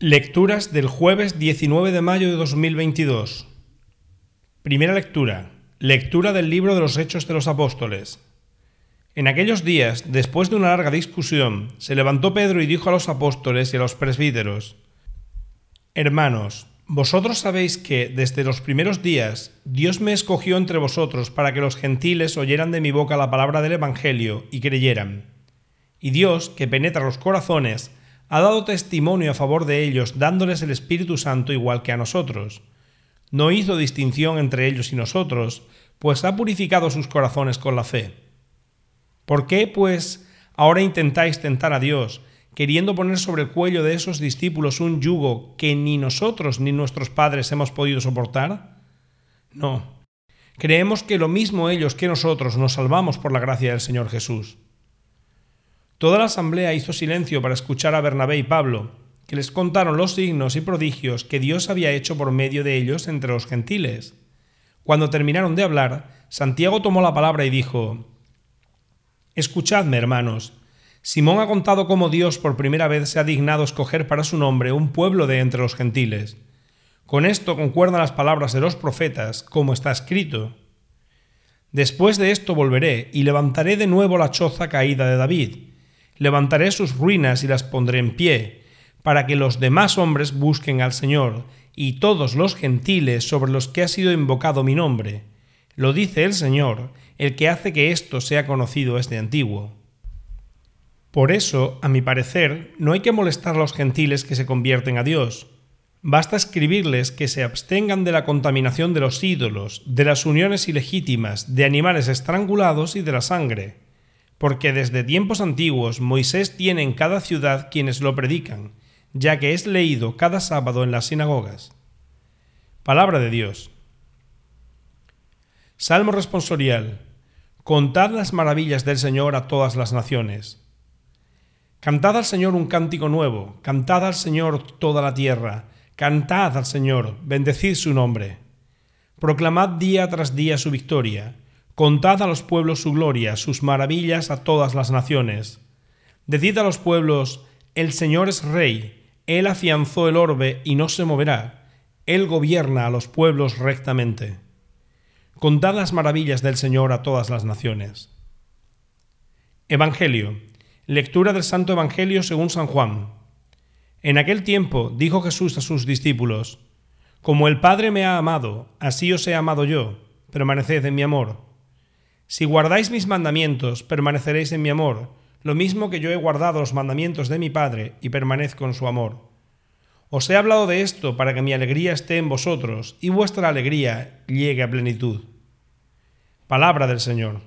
Lecturas del jueves 19 de mayo de 2022. Primera lectura. Lectura del libro de los Hechos de los Apóstoles. En aquellos días, después de una larga discusión, se levantó Pedro y dijo a los apóstoles y a los presbíteros, Hermanos, vosotros sabéis que desde los primeros días Dios me escogió entre vosotros para que los gentiles oyeran de mi boca la palabra del Evangelio y creyeran. Y Dios, que penetra los corazones, ha dado testimonio a favor de ellos, dándoles el Espíritu Santo igual que a nosotros. No hizo distinción entre ellos y nosotros, pues ha purificado sus corazones con la fe. ¿Por qué, pues, ahora intentáis tentar a Dios, queriendo poner sobre el cuello de esos discípulos un yugo que ni nosotros ni nuestros padres hemos podido soportar? No. Creemos que lo mismo ellos que nosotros nos salvamos por la gracia del Señor Jesús. Toda la asamblea hizo silencio para escuchar a Bernabé y Pablo, que les contaron los signos y prodigios que Dios había hecho por medio de ellos entre los gentiles. Cuando terminaron de hablar, Santiago tomó la palabra y dijo, Escuchadme, hermanos, Simón ha contado cómo Dios por primera vez se ha dignado escoger para su nombre un pueblo de entre los gentiles. Con esto concuerdan las palabras de los profetas, como está escrito. Después de esto volveré y levantaré de nuevo la choza caída de David levantaré sus ruinas y las pondré en pie, para que los demás hombres busquen al Señor, y todos los gentiles sobre los que ha sido invocado mi nombre. Lo dice el Señor, el que hace que esto sea conocido es de antiguo. Por eso, a mi parecer, no hay que molestar a los gentiles que se convierten a Dios. Basta escribirles que se abstengan de la contaminación de los ídolos, de las uniones ilegítimas, de animales estrangulados y de la sangre porque desde tiempos antiguos Moisés tiene en cada ciudad quienes lo predican, ya que es leído cada sábado en las sinagogas. Palabra de Dios. Salmo responsorial. Contad las maravillas del Señor a todas las naciones. Cantad al Señor un cántico nuevo, cantad al Señor toda la tierra, cantad al Señor, bendecid su nombre. Proclamad día tras día su victoria Contad a los pueblos su gloria, sus maravillas a todas las naciones. Decid a los pueblos, el Señor es rey, Él afianzó el orbe y no se moverá, Él gobierna a los pueblos rectamente. Contad las maravillas del Señor a todas las naciones. Evangelio. Lectura del Santo Evangelio según San Juan. En aquel tiempo dijo Jesús a sus discípulos, Como el Padre me ha amado, así os he amado yo, permaneced en mi amor. Si guardáis mis mandamientos, permaneceréis en mi amor, lo mismo que yo he guardado los mandamientos de mi Padre y permanezco en su amor. Os he hablado de esto para que mi alegría esté en vosotros y vuestra alegría llegue a plenitud. Palabra del Señor.